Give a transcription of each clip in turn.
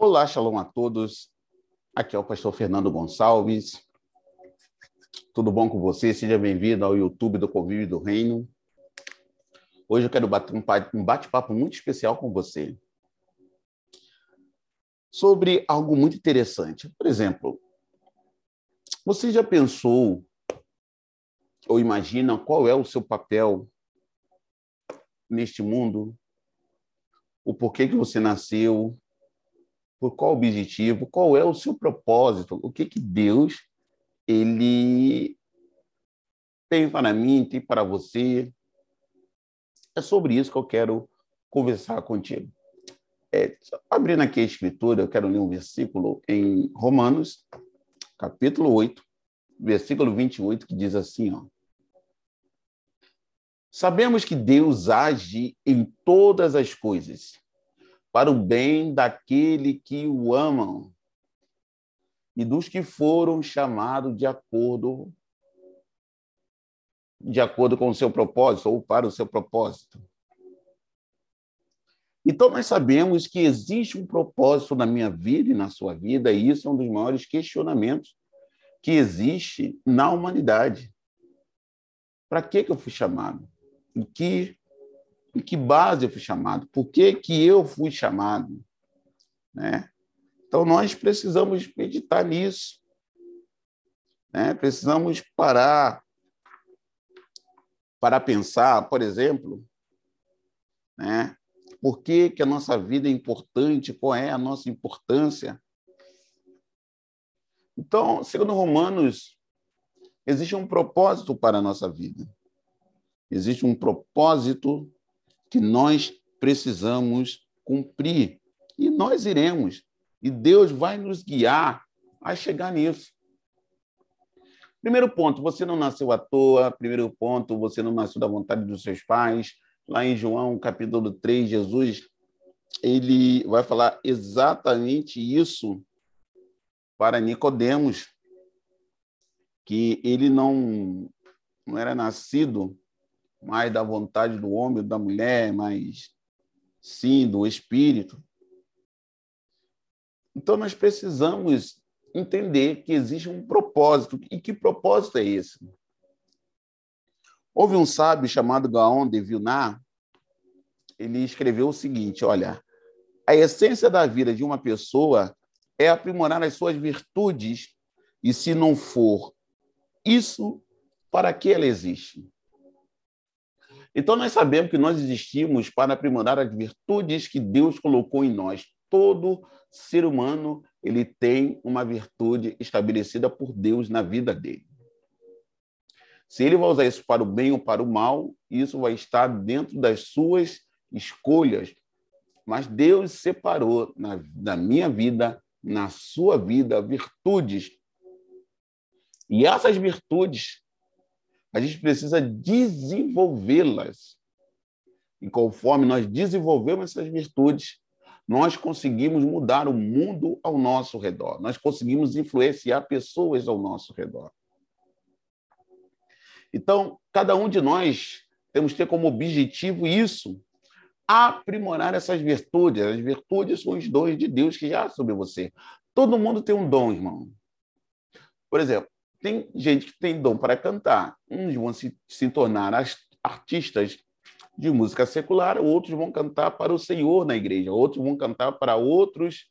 Olá, shalom a todos. Aqui é o pastor Fernando Gonçalves. Tudo bom com você? Seja bem-vindo ao YouTube do Convívio do Reino. Hoje eu quero bater um bate-papo muito especial com você sobre algo muito interessante. Por exemplo, você já pensou ou imagina qual é o seu papel neste mundo? O porquê que você nasceu? Por qual objetivo, qual é o seu propósito, o que que Deus ele tem para mim, tem para você. É sobre isso que eu quero conversar contigo. É, abrindo aqui a escritura, eu quero ler um versículo em Romanos, capítulo 8, versículo 28, que diz assim, ó. Sabemos que Deus age em todas as coisas para o bem daquele que o amam e dos que foram chamados de acordo de acordo com o seu propósito ou para o seu propósito. Então nós sabemos que existe um propósito na minha vida e na sua vida, e isso é um dos maiores questionamentos que existe na humanidade. Para que que eu fui chamado? Em que em que base eu fui chamado? Por que, que eu fui chamado? Né? Então, nós precisamos meditar nisso. Né? Precisamos parar para pensar, por exemplo, né? por que, que a nossa vida é importante, qual é a nossa importância. Então, segundo Romanos, existe um propósito para a nossa vida. Existe um propósito que nós precisamos cumprir. E nós iremos. E Deus vai nos guiar a chegar nisso. Primeiro ponto, você não nasceu à toa. Primeiro ponto, você não nasceu da vontade dos seus pais. Lá em João, capítulo 3, Jesus ele vai falar exatamente isso para Nicodemos, que ele não, não era nascido mais da vontade do homem, da mulher, mas sim do espírito. Então nós precisamos entender que existe um propósito. E que propósito é esse? Houve um sábio chamado Gaon de Vilna, ele escreveu o seguinte: olha, a essência da vida de uma pessoa é aprimorar as suas virtudes, e se não for isso, para que ela existe? Então, nós sabemos que nós existimos para aprimorar as virtudes que Deus colocou em nós. Todo ser humano ele tem uma virtude estabelecida por Deus na vida dele. Se ele vai usar isso para o bem ou para o mal, isso vai estar dentro das suas escolhas. Mas Deus separou na, na minha vida, na sua vida, virtudes. E essas virtudes a gente precisa desenvolvê-las. E conforme nós desenvolvemos essas virtudes, nós conseguimos mudar o mundo ao nosso redor, nós conseguimos influenciar pessoas ao nosso redor. Então, cada um de nós temos que ter como objetivo isso, aprimorar essas virtudes. As virtudes são os dons de Deus que já sobre você. Todo mundo tem um dom, irmão. Por exemplo, tem gente que tem dom para cantar. Uns vão se, se tornar artistas de música secular, outros vão cantar para o Senhor na igreja, outros vão cantar para outros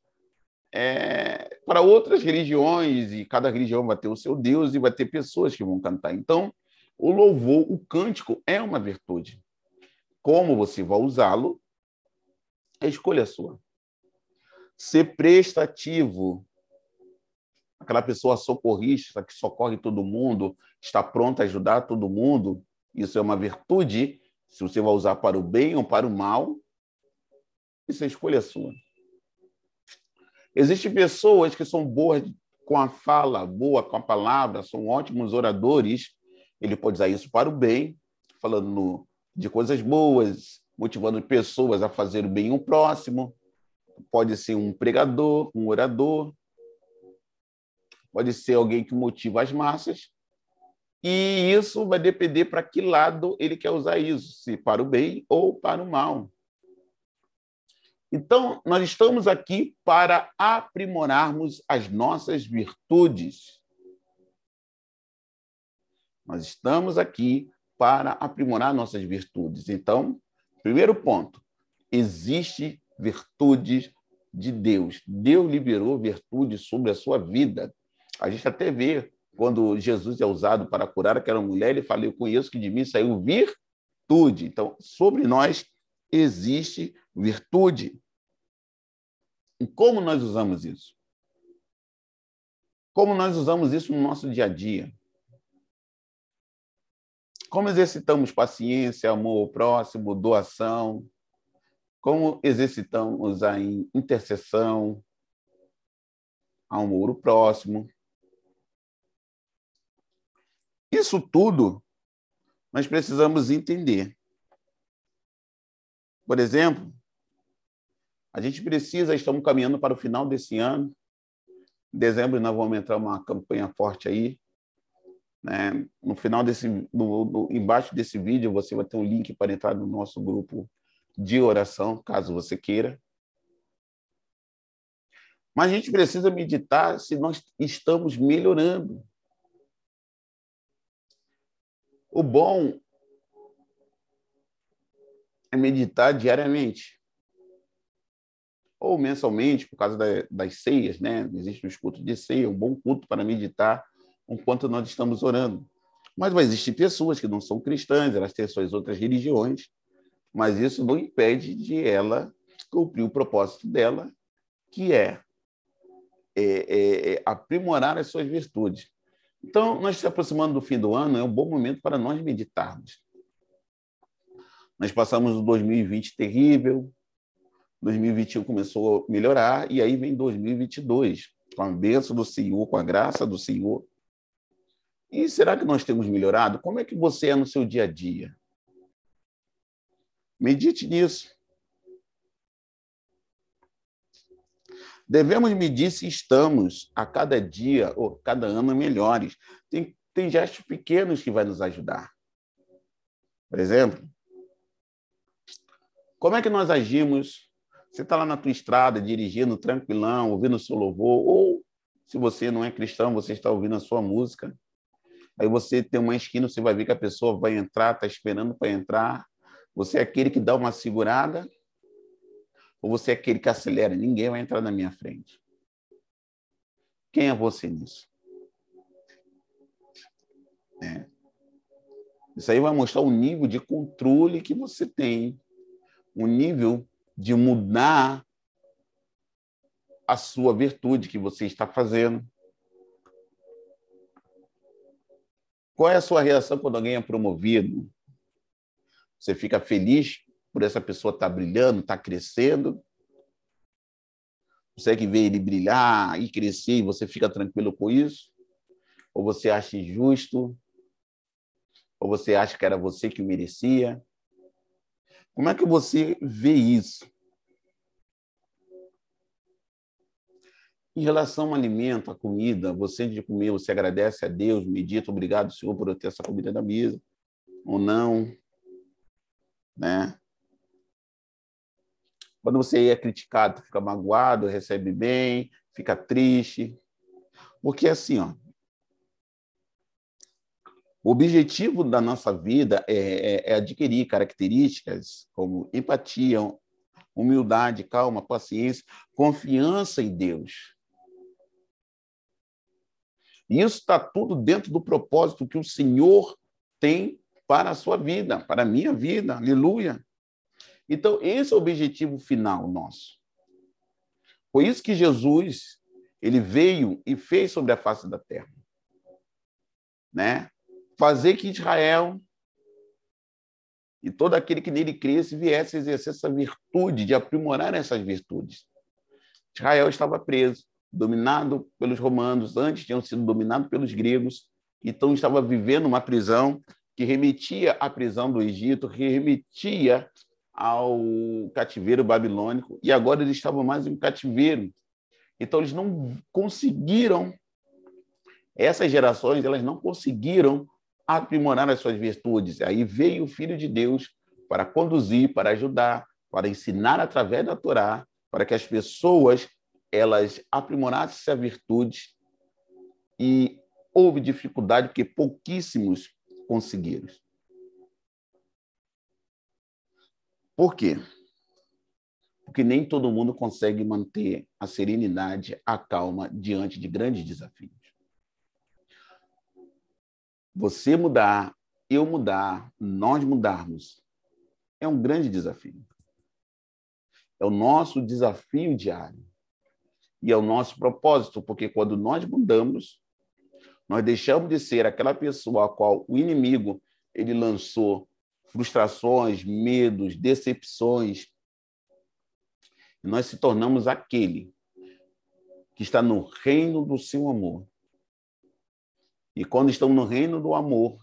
é, para outras religiões e cada religião vai ter o seu Deus e vai ter pessoas que vão cantar. Então, o louvor, o cântico é uma virtude. Como você vai usá-lo, a escolha é sua. Ser prestativo aquela pessoa socorrista que socorre todo mundo, está pronta a ajudar todo mundo, isso é uma virtude. Se você vai usar para o bem ou para o mal, isso é escolha sua. Existem pessoas que são boas com a fala, boa com a palavra, são ótimos oradores. Ele pode usar isso para o bem, falando de coisas boas, motivando pessoas a fazer o bem ao próximo. Pode ser um pregador, um orador, pode ser alguém que motiva as massas, e isso vai depender para que lado ele quer usar isso, se para o bem ou para o mal. Então, nós estamos aqui para aprimorarmos as nossas virtudes. Nós estamos aqui para aprimorar nossas virtudes. Então, primeiro ponto, existe virtudes de Deus. Deus liberou virtudes sobre a sua vida. A gente até vê quando Jesus é usado para curar aquela mulher, ele fala: Eu conheço que de mim saiu virtude. Então, sobre nós existe virtude. E como nós usamos isso? Como nós usamos isso no nosso dia a dia? Como exercitamos paciência, amor ao próximo, doação? Como exercitamos a intercessão, amor ao próximo? Isso tudo nós precisamos entender. Por exemplo, a gente precisa, estamos caminhando para o final desse ano. Em dezembro nós vamos entrar uma campanha forte aí. Né? No final desse, no, no, embaixo desse vídeo você vai ter um link para entrar no nosso grupo de oração, caso você queira. Mas a gente precisa meditar se nós estamos melhorando. O bom é meditar diariamente ou mensalmente, por causa das ceias, né? Existe um culto de ceia, um bom culto para meditar enquanto nós estamos orando. Mas vai existir pessoas que não são cristãs, elas têm suas outras religiões, mas isso não impede de ela cumprir o propósito dela, que é, é, é, é aprimorar as suas virtudes. Então, nós se aproximando do fim do ano, é um bom momento para nós meditarmos. Nós passamos o 2020 terrível, 2021 começou a melhorar, e aí vem 2022, com a bênção do Senhor, com a graça do Senhor. E será que nós temos melhorado? Como é que você é no seu dia a dia? Medite nisso. Devemos medir se estamos a cada dia ou cada ano melhores. Tem, tem gestos pequenos que vai nos ajudar. Por exemplo, como é que nós agimos? Você está lá na tua estrada, dirigindo tranquilão, ouvindo o seu louvor, ou se você não é cristão, você está ouvindo a sua música. Aí você tem uma esquina, você vai ver que a pessoa vai entrar, está esperando para entrar. Você é aquele que dá uma segurada, ou você é aquele que acelera? Ninguém vai entrar na minha frente. Quem é você nisso? É. Isso aí vai mostrar o nível de controle que você tem o nível de mudar a sua virtude que você está fazendo. Qual é a sua reação quando alguém é promovido? Você fica feliz por essa pessoa estar brilhando, estar crescendo? Você que vê ele brilhar e crescer e você fica tranquilo com isso? Ou você acha injusto? Ou você acha que era você que merecia? Como é que você vê isso? Em relação ao alimento, à comida, você de comer, você agradece a Deus, medita, obrigado, Senhor, por eu ter essa comida na mesa, ou não, né? Quando você é criticado, fica magoado, recebe bem, fica triste. Porque assim, ó, o objetivo da nossa vida é, é, é adquirir características como empatia, humildade, calma, paciência, confiança em Deus. E isso está tudo dentro do propósito que o Senhor tem para a sua vida, para a minha vida. Aleluia. Então, esse é o objetivo final nosso. Foi isso que Jesus ele veio e fez sobre a face da terra. Né? fazer que Israel e todo aquele que nele cresce viesse a exercer essa virtude, de aprimorar essas virtudes. Israel estava preso, dominado pelos romanos, antes tinham sido dominado pelos gregos, então estava vivendo uma prisão que remetia à prisão do Egito, que remetia ao cativeiro babilônico, e agora eles estavam mais em cativeiro. Então eles não conseguiram, essas gerações, elas não conseguiram aprimorar as suas virtudes. Aí veio o Filho de Deus para conduzir, para ajudar, para ensinar através da Torá, para que as pessoas elas aprimorassem a virtude e houve dificuldade porque pouquíssimos conseguiram. Por quê? Porque nem todo mundo consegue manter a serenidade, a calma diante de grandes desafios. Você mudar, eu mudar, nós mudarmos, é um grande desafio. É o nosso desafio diário. E é o nosso propósito, porque quando nós mudamos, nós deixamos de ser aquela pessoa a qual o inimigo ele lançou frustrações, medos, decepções. E nós se tornamos aquele que está no reino do seu amor. E quando estamos no reino do amor,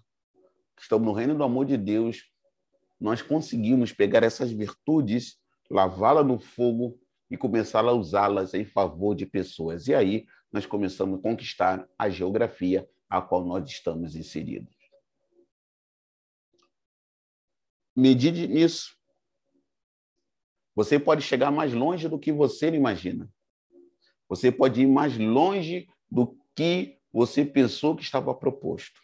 estamos no reino do amor de Deus, nós conseguimos pegar essas virtudes, lavá-las no fogo e começar a usá-las em favor de pessoas. E aí nós começamos a conquistar a geografia a qual nós estamos inseridos. Medide nisso. Você pode chegar mais longe do que você imagina. Você pode ir mais longe do que você pensou que estava proposto.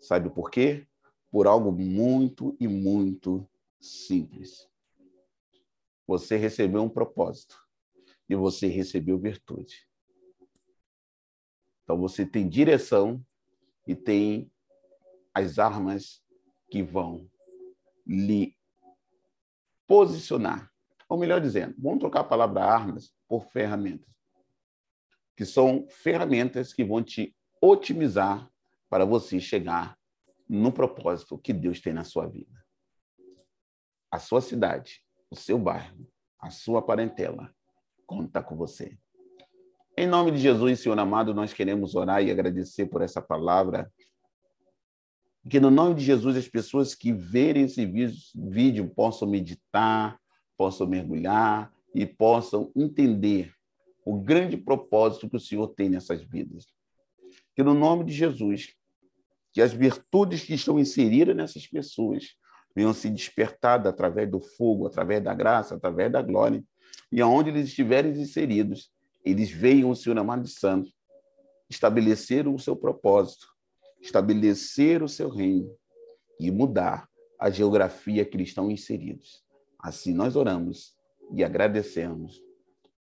Sabe por quê? Por algo muito e muito simples. Você recebeu um propósito e você recebeu virtude. Então você tem direção e tem as armas que vão lhe posicionar. Ou melhor dizendo, vamos trocar a palavra armas por ferramentas que são ferramentas que vão te otimizar para você chegar no propósito que Deus tem na sua vida. A sua cidade, o seu bairro, a sua parentela conta com você. Em nome de Jesus, Senhor amado, nós queremos orar e agradecer por essa palavra. Que no nome de Jesus as pessoas que verem esse vídeo possam meditar, possam mergulhar e possam entender o grande propósito que o Senhor tem nessas vidas. Que no nome de Jesus, que as virtudes que estão inseridas nessas pessoas venham se despertadas através do fogo, através da graça, através da glória, e aonde eles estiverem inseridos, eles vejam o Senhor amado de santo, estabelecer o seu propósito, estabelecer o seu reino e mudar a geografia que estão inseridos. Assim nós oramos e agradecemos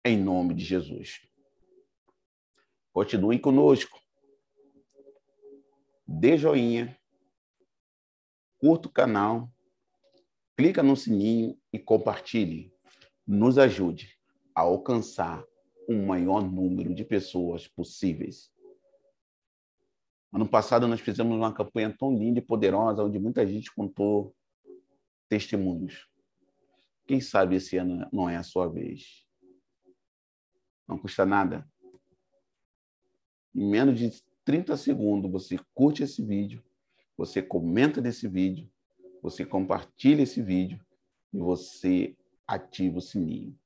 em nome de Jesus. Continue conosco. Dê joinha, curta o canal, clica no sininho e compartilhe. Nos ajude a alcançar o maior número de pessoas possíveis. Ano passado nós fizemos uma campanha tão linda e poderosa, onde muita gente contou testemunhos. Quem sabe esse ano não é a sua vez. Não custa nada. Em menos de 30 segundos, você curte esse vídeo, você comenta nesse vídeo, você compartilha esse vídeo e você ativa o sininho.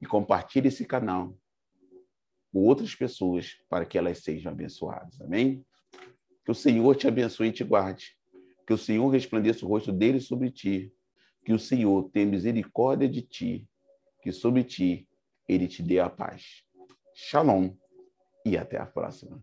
E compartilhe esse canal outras pessoas para que elas sejam abençoadas. Amém? Que o Senhor te abençoe e te guarde. Que o Senhor resplandeça o rosto dele sobre ti. Que o Senhor tenha misericórdia de ti. Que sobre ti ele te dê a paz. Shalom e até a próxima.